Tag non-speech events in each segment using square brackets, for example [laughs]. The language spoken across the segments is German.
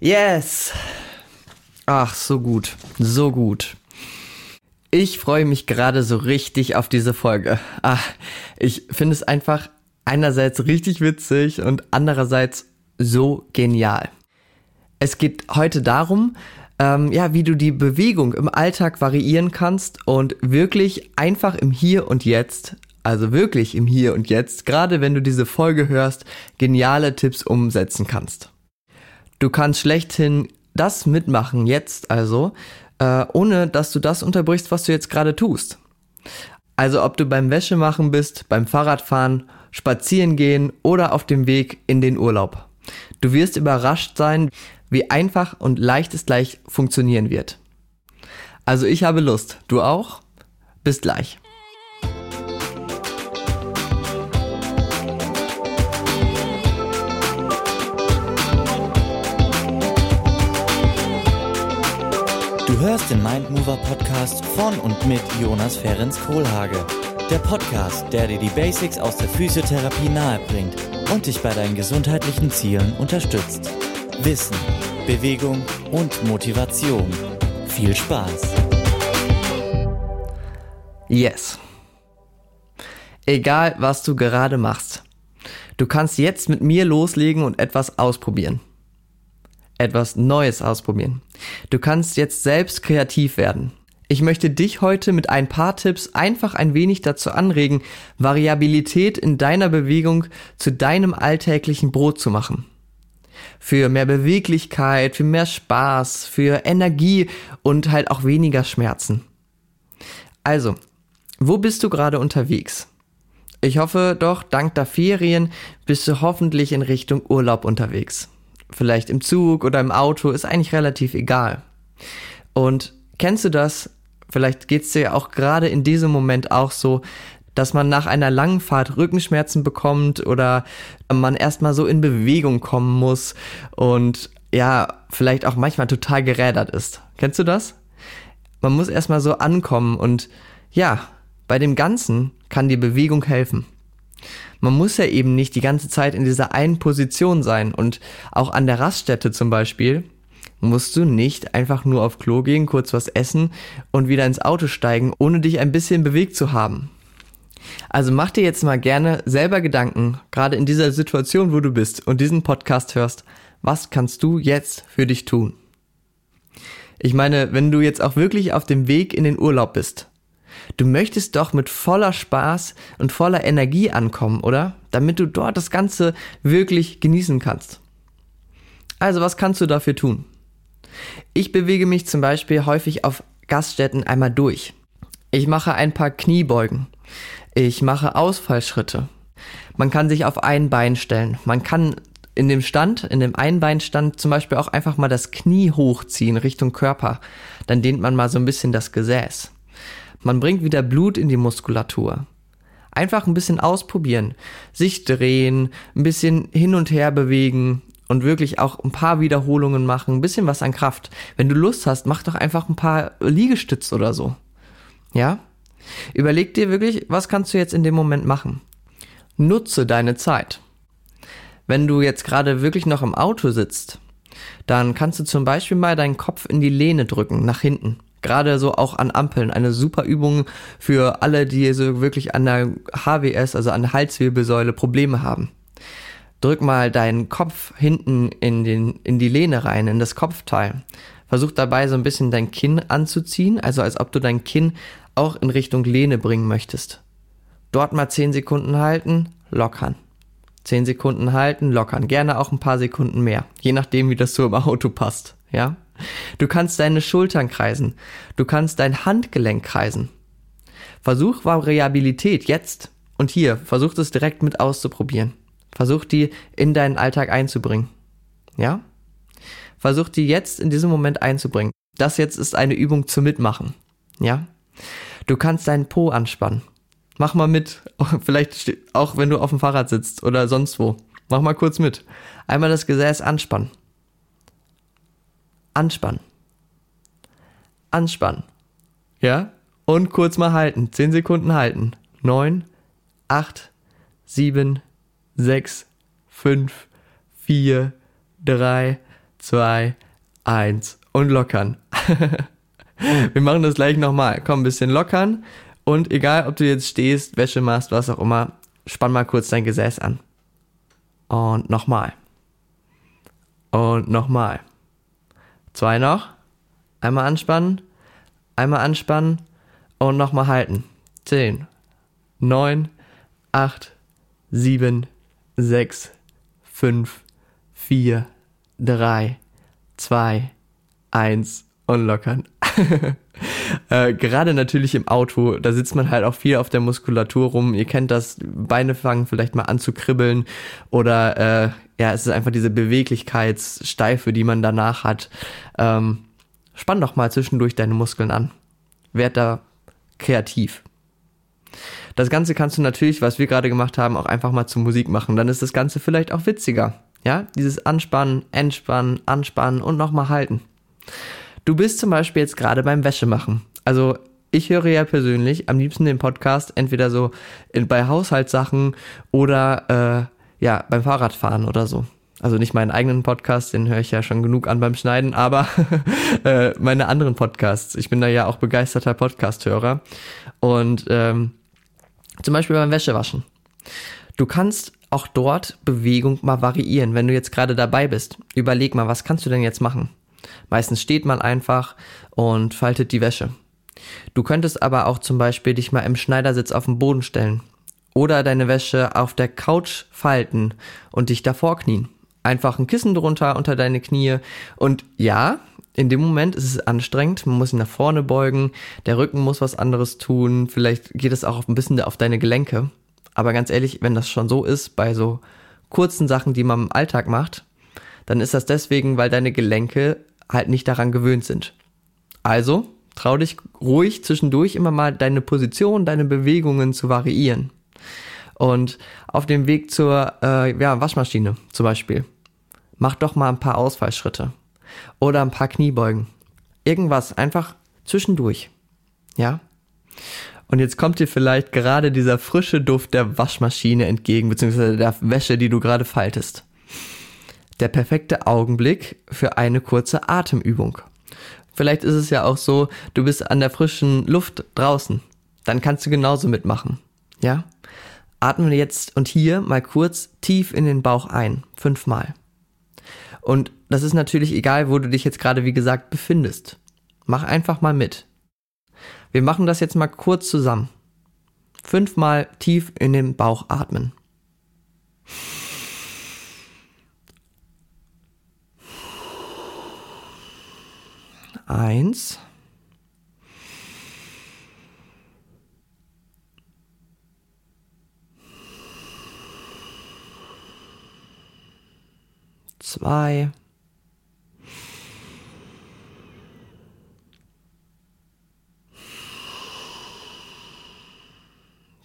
Yes! Ach, so gut, so gut. Ich freue mich gerade so richtig auf diese Folge. Ach, ich finde es einfach einerseits richtig witzig und andererseits so genial. Es geht heute darum, ähm, ja, wie du die Bewegung im Alltag variieren kannst und wirklich einfach im Hier und Jetzt, also wirklich im Hier und Jetzt, gerade wenn du diese Folge hörst, geniale Tipps umsetzen kannst. Du kannst schlechthin das mitmachen jetzt also, äh, ohne dass du das unterbrichst, was du jetzt gerade tust. Also ob du beim Wäschemachen bist, beim Fahrradfahren, spazieren gehen oder auf dem Weg in den Urlaub. Du wirst überrascht sein, wie einfach und leicht es gleich funktionieren wird. Also ich habe Lust. Du auch? Bis gleich. Du hörst den Mindmover Podcast von und mit Jonas Ferens Kohlhage. Der Podcast, der dir die Basics aus der Physiotherapie nahebringt und dich bei deinen gesundheitlichen Zielen unterstützt. Wissen, Bewegung und Motivation. Viel Spaß! Yes. Egal, was du gerade machst. Du kannst jetzt mit mir loslegen und etwas ausprobieren etwas Neues ausprobieren. Du kannst jetzt selbst kreativ werden. Ich möchte dich heute mit ein paar Tipps einfach ein wenig dazu anregen, Variabilität in deiner Bewegung zu deinem alltäglichen Brot zu machen. Für mehr Beweglichkeit, für mehr Spaß, für Energie und halt auch weniger Schmerzen. Also, wo bist du gerade unterwegs? Ich hoffe doch, dank der Ferien bist du hoffentlich in Richtung Urlaub unterwegs vielleicht im Zug oder im Auto, ist eigentlich relativ egal. Und kennst du das? Vielleicht geht's dir ja auch gerade in diesem Moment auch so, dass man nach einer langen Fahrt Rückenschmerzen bekommt oder man erstmal so in Bewegung kommen muss und ja, vielleicht auch manchmal total gerädert ist. Kennst du das? Man muss erstmal so ankommen und ja, bei dem Ganzen kann die Bewegung helfen man muss ja eben nicht die ganze Zeit in dieser einen Position sein und auch an der Raststätte zum Beispiel musst du nicht einfach nur auf Klo gehen, kurz was essen und wieder ins Auto steigen, ohne dich ein bisschen bewegt zu haben. Also mach dir jetzt mal gerne selber Gedanken, gerade in dieser Situation, wo du bist und diesen Podcast hörst, was kannst du jetzt für dich tun? Ich meine, wenn du jetzt auch wirklich auf dem Weg in den Urlaub bist, Du möchtest doch mit voller Spaß und voller Energie ankommen, oder? Damit du dort das Ganze wirklich genießen kannst. Also, was kannst du dafür tun? Ich bewege mich zum Beispiel häufig auf Gaststätten einmal durch. Ich mache ein paar Kniebeugen. Ich mache Ausfallschritte. Man kann sich auf ein Bein stellen. Man kann in dem Stand, in dem Einbeinstand zum Beispiel auch einfach mal das Knie hochziehen Richtung Körper. Dann dehnt man mal so ein bisschen das Gesäß. Man bringt wieder Blut in die Muskulatur. Einfach ein bisschen ausprobieren, sich drehen, ein bisschen hin und her bewegen und wirklich auch ein paar Wiederholungen machen, ein bisschen was an Kraft. Wenn du Lust hast, mach doch einfach ein paar Liegestütz oder so. Ja? Überleg dir wirklich, was kannst du jetzt in dem Moment machen? Nutze deine Zeit. Wenn du jetzt gerade wirklich noch im Auto sitzt, dann kannst du zum Beispiel mal deinen Kopf in die Lehne drücken, nach hinten. Gerade so auch an Ampeln. Eine super Übung für alle, die so wirklich an der HWS, also an der Halswirbelsäule Probleme haben. Drück mal deinen Kopf hinten in, den, in die Lehne rein, in das Kopfteil. Versuch dabei so ein bisschen dein Kinn anzuziehen, also als ob du dein Kinn auch in Richtung Lehne bringen möchtest. Dort mal 10 Sekunden halten, lockern. 10 Sekunden halten, lockern. Gerne auch ein paar Sekunden mehr. Je nachdem, wie das so im Auto passt. Ja? Du kannst deine Schultern kreisen. Du kannst dein Handgelenk kreisen. Versuch Variabilität jetzt und hier. Versuch das direkt mit auszuprobieren. Versuch die in deinen Alltag einzubringen. Ja? Versuch die jetzt in diesem Moment einzubringen. Das jetzt ist eine Übung zum Mitmachen. Ja? Du kannst deinen Po anspannen. Mach mal mit. [laughs] Vielleicht auch wenn du auf dem Fahrrad sitzt oder sonst wo. Mach mal kurz mit. Einmal das Gesäß anspannen. Anspannen. Anspannen. Ja? Und kurz mal halten. Zehn Sekunden halten. Neun, acht, sieben, sechs, fünf, vier, drei, zwei, eins und lockern. [laughs] Wir machen das gleich nochmal. Komm, ein bisschen lockern und egal, ob du jetzt stehst, Wäsche machst, was auch immer, spann mal kurz dein Gesäß an. Und nochmal. Und nochmal. Zwei noch. Einmal anspannen, einmal anspannen. Und nochmal halten. Zehn, neun, acht, sieben, sechs, fünf, vier, drei, zwei, eins. Und lockern. [laughs] äh, gerade natürlich im Auto, da sitzt man halt auch viel auf der Muskulatur rum. Ihr kennt das, Beine fangen vielleicht mal an zu kribbeln oder äh, ja, es ist einfach diese Beweglichkeitssteife, die man danach hat. Ähm, spann doch mal zwischendurch deine Muskeln an. Werd da kreativ. Das Ganze kannst du natürlich, was wir gerade gemacht haben, auch einfach mal zur Musik machen. Dann ist das Ganze vielleicht auch witziger. Ja, dieses Anspannen, Entspannen, Anspannen und nochmal halten. Du bist zum Beispiel jetzt gerade beim Wäschemachen. Also ich höre ja persönlich am liebsten den Podcast entweder so in, bei Haushaltssachen oder äh, ja beim Fahrradfahren oder so. Also nicht meinen eigenen Podcast, den höre ich ja schon genug an beim Schneiden, aber [laughs] äh, meine anderen Podcasts. Ich bin da ja auch begeisterter Podcast-Hörer. Und ähm, zum Beispiel beim Wäschewaschen. Du kannst auch dort Bewegung mal variieren. Wenn du jetzt gerade dabei bist, überleg mal, was kannst du denn jetzt machen? Meistens steht man einfach und faltet die Wäsche. Du könntest aber auch zum Beispiel dich mal im Schneidersitz auf den Boden stellen oder deine Wäsche auf der Couch falten und dich davor knien. Einfach ein Kissen drunter unter deine Knie und ja, in dem Moment ist es anstrengend, man muss ihn nach vorne beugen, der Rücken muss was anderes tun, vielleicht geht es auch ein bisschen auf deine Gelenke. Aber ganz ehrlich, wenn das schon so ist, bei so kurzen Sachen, die man im Alltag macht, dann ist das deswegen, weil deine Gelenke halt nicht daran gewöhnt sind. Also trau dich ruhig zwischendurch immer mal deine Position, deine Bewegungen zu variieren. Und auf dem Weg zur äh, ja, Waschmaschine zum Beispiel, mach doch mal ein paar Ausfallschritte oder ein paar Kniebeugen. Irgendwas, einfach zwischendurch. Ja? Und jetzt kommt dir vielleicht gerade dieser frische Duft der Waschmaschine entgegen, beziehungsweise der Wäsche, die du gerade faltest der perfekte Augenblick für eine kurze Atemübung. Vielleicht ist es ja auch so, du bist an der frischen Luft draußen. Dann kannst du genauso mitmachen. Ja? Atme jetzt und hier mal kurz tief in den Bauch ein. Fünfmal. Und das ist natürlich egal, wo du dich jetzt gerade, wie gesagt, befindest. Mach einfach mal mit. Wir machen das jetzt mal kurz zusammen. Fünfmal tief in den Bauch atmen. Eins. Zwei.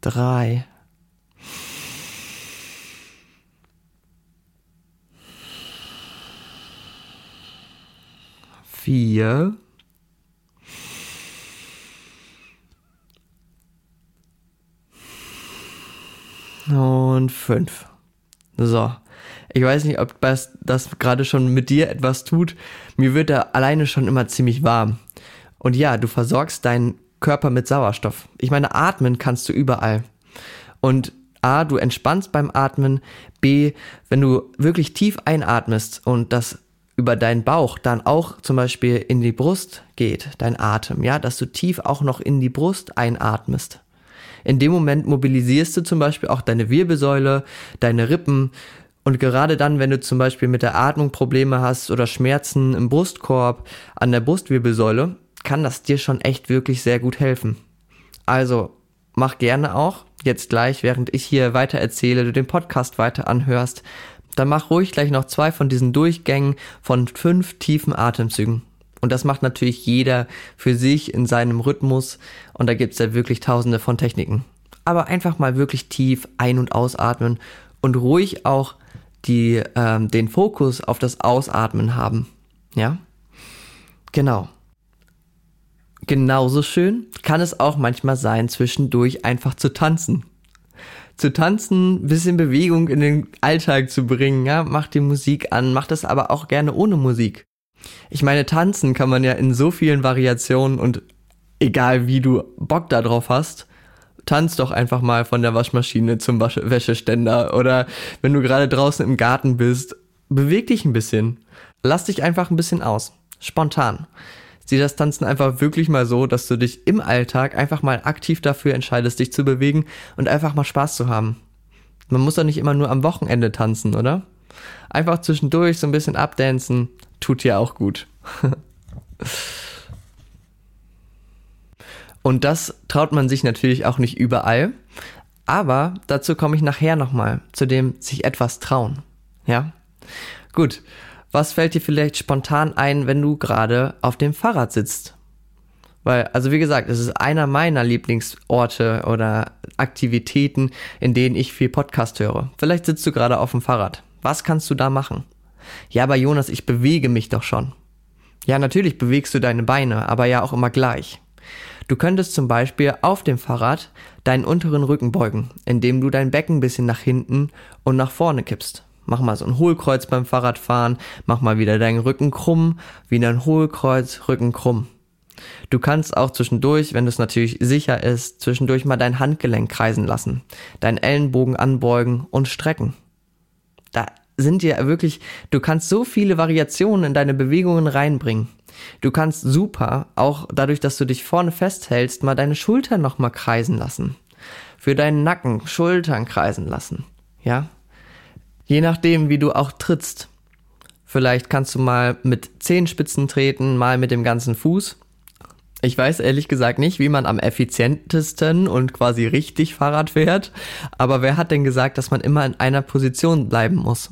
Drei. Vier. Und fünf. So. Ich weiß nicht, ob das, das gerade schon mit dir etwas tut. Mir wird da alleine schon immer ziemlich warm. Und ja, du versorgst deinen Körper mit Sauerstoff. Ich meine, atmen kannst du überall. Und A, du entspannst beim Atmen. B, wenn du wirklich tief einatmest und das über deinen Bauch dann auch zum Beispiel in die Brust geht, dein Atem, ja, dass du tief auch noch in die Brust einatmest. In dem Moment mobilisierst du zum Beispiel auch deine Wirbelsäule, deine Rippen und gerade dann, wenn du zum Beispiel mit der Atmung Probleme hast oder Schmerzen im Brustkorb, an der Brustwirbelsäule, kann das dir schon echt wirklich sehr gut helfen. Also mach gerne auch, jetzt gleich, während ich hier weiter erzähle, du den Podcast weiter anhörst, dann mach ruhig gleich noch zwei von diesen Durchgängen von fünf tiefen Atemzügen. Und das macht natürlich jeder für sich in seinem Rhythmus und da gibt's ja wirklich tausende von Techniken. Aber einfach mal wirklich tief ein- und ausatmen und ruhig auch die, ähm, den Fokus auf das Ausatmen haben. Ja? Genau. Genauso schön kann es auch manchmal sein, zwischendurch einfach zu tanzen. Zu tanzen, bisschen Bewegung in den Alltag zu bringen, ja, mach die Musik an, mach das aber auch gerne ohne Musik. Ich meine, tanzen kann man ja in so vielen Variationen und egal wie du Bock darauf hast, tanz doch einfach mal von der Waschmaschine zum Wasch Wäscheständer oder wenn du gerade draußen im Garten bist, beweg dich ein bisschen. Lass dich einfach ein bisschen aus. Spontan. Sieh das Tanzen einfach wirklich mal so, dass du dich im Alltag einfach mal aktiv dafür entscheidest, dich zu bewegen und einfach mal Spaß zu haben. Man muss doch nicht immer nur am Wochenende tanzen, oder? Einfach zwischendurch so ein bisschen abdancen, tut ja auch gut. [laughs] Und das traut man sich natürlich auch nicht überall. Aber dazu komme ich nachher nochmal, zu dem sich etwas trauen. Ja? Gut. Was fällt dir vielleicht spontan ein, wenn du gerade auf dem Fahrrad sitzt? Weil, also wie gesagt, es ist einer meiner Lieblingsorte oder Aktivitäten, in denen ich viel Podcast höre. Vielleicht sitzt du gerade auf dem Fahrrad. Was kannst du da machen? Ja, aber Jonas, ich bewege mich doch schon. Ja, natürlich bewegst du deine Beine, aber ja auch immer gleich. Du könntest zum Beispiel auf dem Fahrrad deinen unteren Rücken beugen, indem du dein Becken ein bisschen nach hinten und nach vorne kippst. Mach mal so ein Hohlkreuz beim Fahrradfahren, mach mal wieder deinen Rücken krumm, wieder ein Hohlkreuz, Rücken krumm. Du kannst auch zwischendurch, wenn es natürlich sicher ist, zwischendurch mal dein Handgelenk kreisen lassen, deinen Ellenbogen anbeugen und strecken. Da sind ja wirklich, du kannst so viele Variationen in deine Bewegungen reinbringen. Du kannst super, auch dadurch, dass du dich vorne festhältst, mal deine Schultern nochmal kreisen lassen. Für deinen Nacken, Schultern kreisen lassen. Ja? Je nachdem, wie du auch trittst. Vielleicht kannst du mal mit Zehenspitzen treten, mal mit dem ganzen Fuß. Ich weiß ehrlich gesagt nicht, wie man am effizientesten und quasi richtig Fahrrad fährt, aber wer hat denn gesagt, dass man immer in einer Position bleiben muss?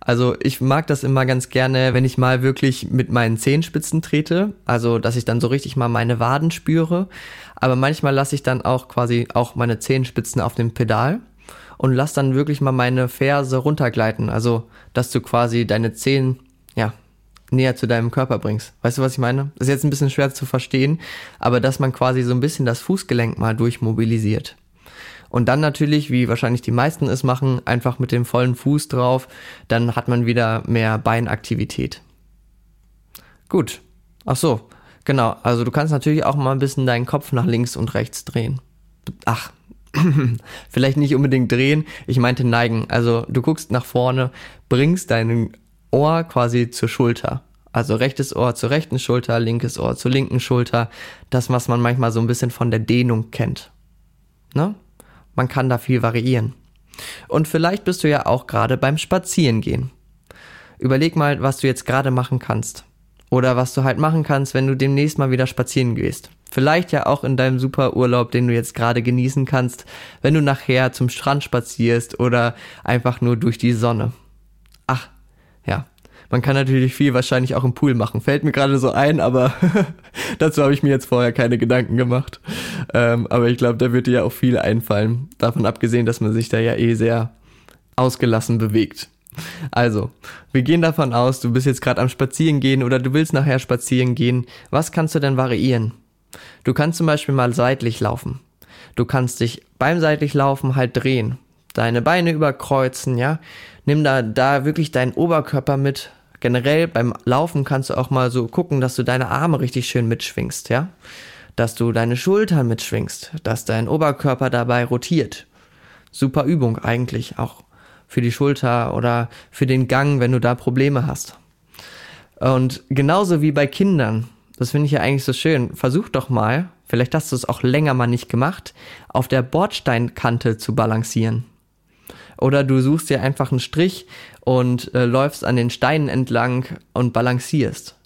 Also ich mag das immer ganz gerne, wenn ich mal wirklich mit meinen Zehenspitzen trete, also dass ich dann so richtig mal meine Waden spüre. Aber manchmal lasse ich dann auch quasi auch meine Zehenspitzen auf dem Pedal und lass dann wirklich mal meine Ferse runtergleiten. Also dass du quasi deine Zehen, ja, näher zu deinem Körper bringst. Weißt du, was ich meine? Ist jetzt ein bisschen schwer zu verstehen, aber dass man quasi so ein bisschen das Fußgelenk mal durchmobilisiert. Und dann natürlich, wie wahrscheinlich die meisten es machen, einfach mit dem vollen Fuß drauf, dann hat man wieder mehr Beinaktivität. Gut. Ach so, genau. Also du kannst natürlich auch mal ein bisschen deinen Kopf nach links und rechts drehen. Ach, [clears throat] vielleicht nicht unbedingt drehen, ich meinte neigen. Also du guckst nach vorne, bringst dein Ohr quasi zur Schulter. Also rechtes Ohr zur rechten Schulter, linkes Ohr zur linken Schulter. Das, was man manchmal so ein bisschen von der Dehnung kennt. Ne? Man kann da viel variieren. Und vielleicht bist du ja auch gerade beim Spazierengehen. Überleg mal, was du jetzt gerade machen kannst. Oder was du halt machen kannst, wenn du demnächst mal wieder spazieren gehst. Vielleicht ja auch in deinem super Urlaub, den du jetzt gerade genießen kannst, wenn du nachher zum Strand spazierst oder einfach nur durch die Sonne. Ach, ja. Man kann natürlich viel wahrscheinlich auch im Pool machen. Fällt mir gerade so ein, aber [laughs] dazu habe ich mir jetzt vorher keine Gedanken gemacht. Ähm, aber ich glaube, da wird dir ja auch viel einfallen. Davon abgesehen, dass man sich da ja eh sehr ausgelassen bewegt. Also, wir gehen davon aus, du bist jetzt gerade am Spazieren gehen oder du willst nachher spazieren gehen. Was kannst du denn variieren? Du kannst zum Beispiel mal seitlich laufen. Du kannst dich beim seitlich laufen halt drehen. Deine Beine überkreuzen, ja. Nimm da, da wirklich deinen Oberkörper mit. Generell beim Laufen kannst du auch mal so gucken, dass du deine Arme richtig schön mitschwingst, ja dass du deine Schultern mitschwingst, dass dein Oberkörper dabei rotiert. Super Übung eigentlich auch für die Schulter oder für den Gang, wenn du da Probleme hast. Und genauso wie bei Kindern, das finde ich ja eigentlich so schön, versuch doch mal, vielleicht hast du es auch länger mal nicht gemacht, auf der Bordsteinkante zu balancieren. Oder du suchst dir einfach einen Strich und äh, läufst an den Steinen entlang und balancierst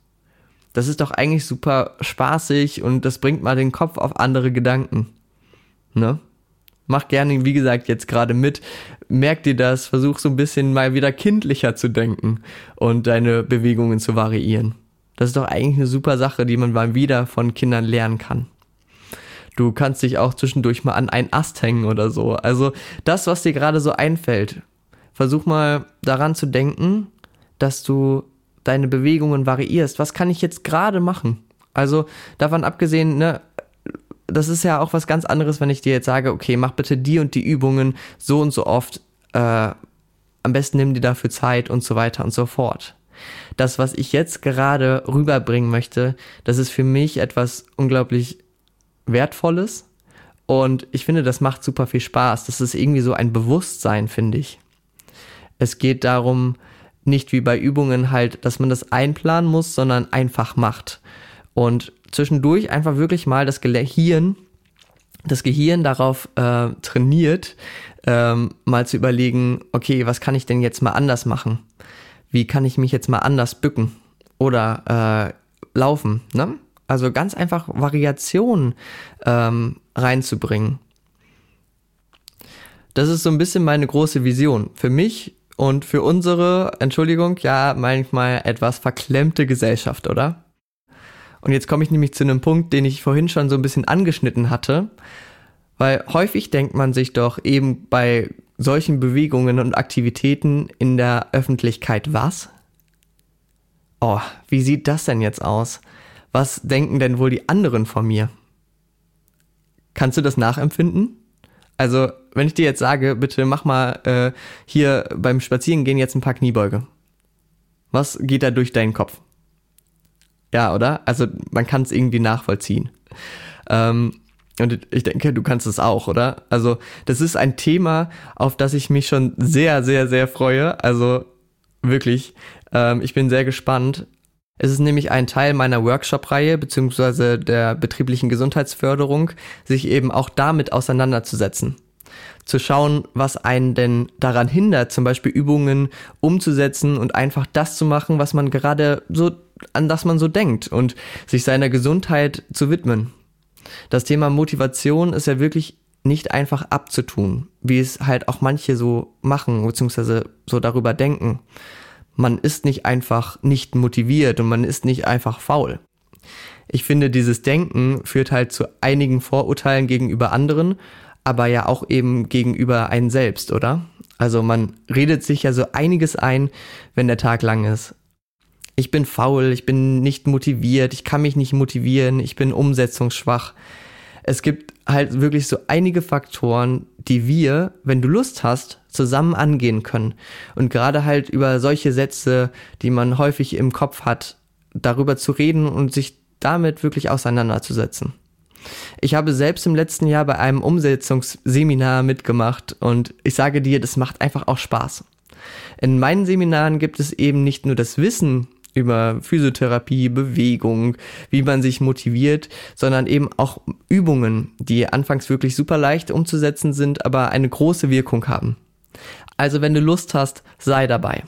das ist doch eigentlich super spaßig und das bringt mal den Kopf auf andere Gedanken. Ne? Mach gerne, wie gesagt, jetzt gerade mit. Merk dir das, versuch so ein bisschen mal wieder kindlicher zu denken und deine Bewegungen zu variieren. Das ist doch eigentlich eine super Sache, die man mal wieder von Kindern lernen kann. Du kannst dich auch zwischendurch mal an einen Ast hängen oder so. Also das, was dir gerade so einfällt, versuch mal daran zu denken, dass du deine Bewegungen variierst. Was kann ich jetzt gerade machen? Also davon abgesehen, ne, das ist ja auch was ganz anderes, wenn ich dir jetzt sage, okay, mach bitte die und die Übungen so und so oft, äh, am besten nimm dir dafür Zeit und so weiter und so fort. Das, was ich jetzt gerade rüberbringen möchte, das ist für mich etwas unglaublich Wertvolles und ich finde, das macht super viel Spaß. Das ist irgendwie so ein Bewusstsein, finde ich. Es geht darum, nicht wie bei Übungen halt, dass man das einplanen muss, sondern einfach macht. Und zwischendurch einfach wirklich mal das Gehirn, das Gehirn darauf äh, trainiert, ähm, mal zu überlegen, okay, was kann ich denn jetzt mal anders machen? Wie kann ich mich jetzt mal anders bücken oder äh, laufen? Ne? Also ganz einfach Variationen ähm, reinzubringen. Das ist so ein bisschen meine große Vision. Für mich und für unsere, Entschuldigung, ja, manchmal etwas verklemmte Gesellschaft, oder? Und jetzt komme ich nämlich zu einem Punkt, den ich vorhin schon so ein bisschen angeschnitten hatte, weil häufig denkt man sich doch eben bei solchen Bewegungen und Aktivitäten in der Öffentlichkeit was? Oh, wie sieht das denn jetzt aus? Was denken denn wohl die anderen von mir? Kannst du das nachempfinden? Also, wenn ich dir jetzt sage, bitte mach mal äh, hier beim Spazierengehen jetzt ein paar Kniebeuge. Was geht da durch deinen Kopf? Ja, oder? Also man kann es irgendwie nachvollziehen. Ähm, und ich denke, du kannst es auch, oder? Also das ist ein Thema, auf das ich mich schon sehr, sehr, sehr freue. Also wirklich, ähm, ich bin sehr gespannt. Es ist nämlich ein Teil meiner Workshop-Reihe beziehungsweise der betrieblichen Gesundheitsförderung, sich eben auch damit auseinanderzusetzen zu schauen, was einen denn daran hindert, zum Beispiel Übungen umzusetzen und einfach das zu machen, was man gerade so, an das man so denkt und sich seiner Gesundheit zu widmen. Das Thema Motivation ist ja wirklich nicht einfach abzutun, wie es halt auch manche so machen, beziehungsweise so darüber denken. Man ist nicht einfach nicht motiviert und man ist nicht einfach faul. Ich finde, dieses Denken führt halt zu einigen Vorurteilen gegenüber anderen aber ja auch eben gegenüber einen selbst, oder? Also man redet sich ja so einiges ein, wenn der Tag lang ist. Ich bin faul, ich bin nicht motiviert, ich kann mich nicht motivieren, ich bin umsetzungsschwach. Es gibt halt wirklich so einige Faktoren, die wir, wenn du Lust hast, zusammen angehen können. Und gerade halt über solche Sätze, die man häufig im Kopf hat, darüber zu reden und sich damit wirklich auseinanderzusetzen. Ich habe selbst im letzten Jahr bei einem Umsetzungsseminar mitgemacht und ich sage dir, das macht einfach auch Spaß. In meinen Seminaren gibt es eben nicht nur das Wissen über Physiotherapie, Bewegung, wie man sich motiviert, sondern eben auch Übungen, die anfangs wirklich super leicht umzusetzen sind, aber eine große Wirkung haben. Also wenn du Lust hast, sei dabei.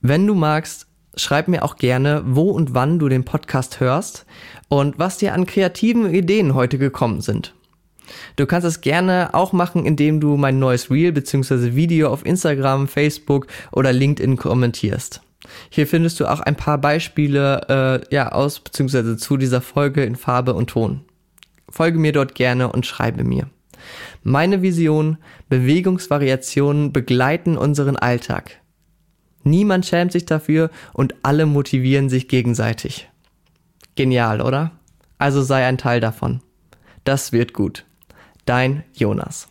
Wenn du magst, schreib mir auch gerne, wo und wann du den Podcast hörst und was dir an kreativen Ideen heute gekommen sind. Du kannst es gerne auch machen, indem du mein neues Reel bzw. Video auf Instagram, Facebook oder LinkedIn kommentierst. Hier findest du auch ein paar Beispiele äh, ja, aus bzw. zu dieser Folge in Farbe und Ton. Folge mir dort gerne und schreibe mir. Meine Vision, Bewegungsvariationen begleiten unseren Alltag. Niemand schämt sich dafür und alle motivieren sich gegenseitig. Genial, oder? Also sei ein Teil davon. Das wird gut. Dein Jonas.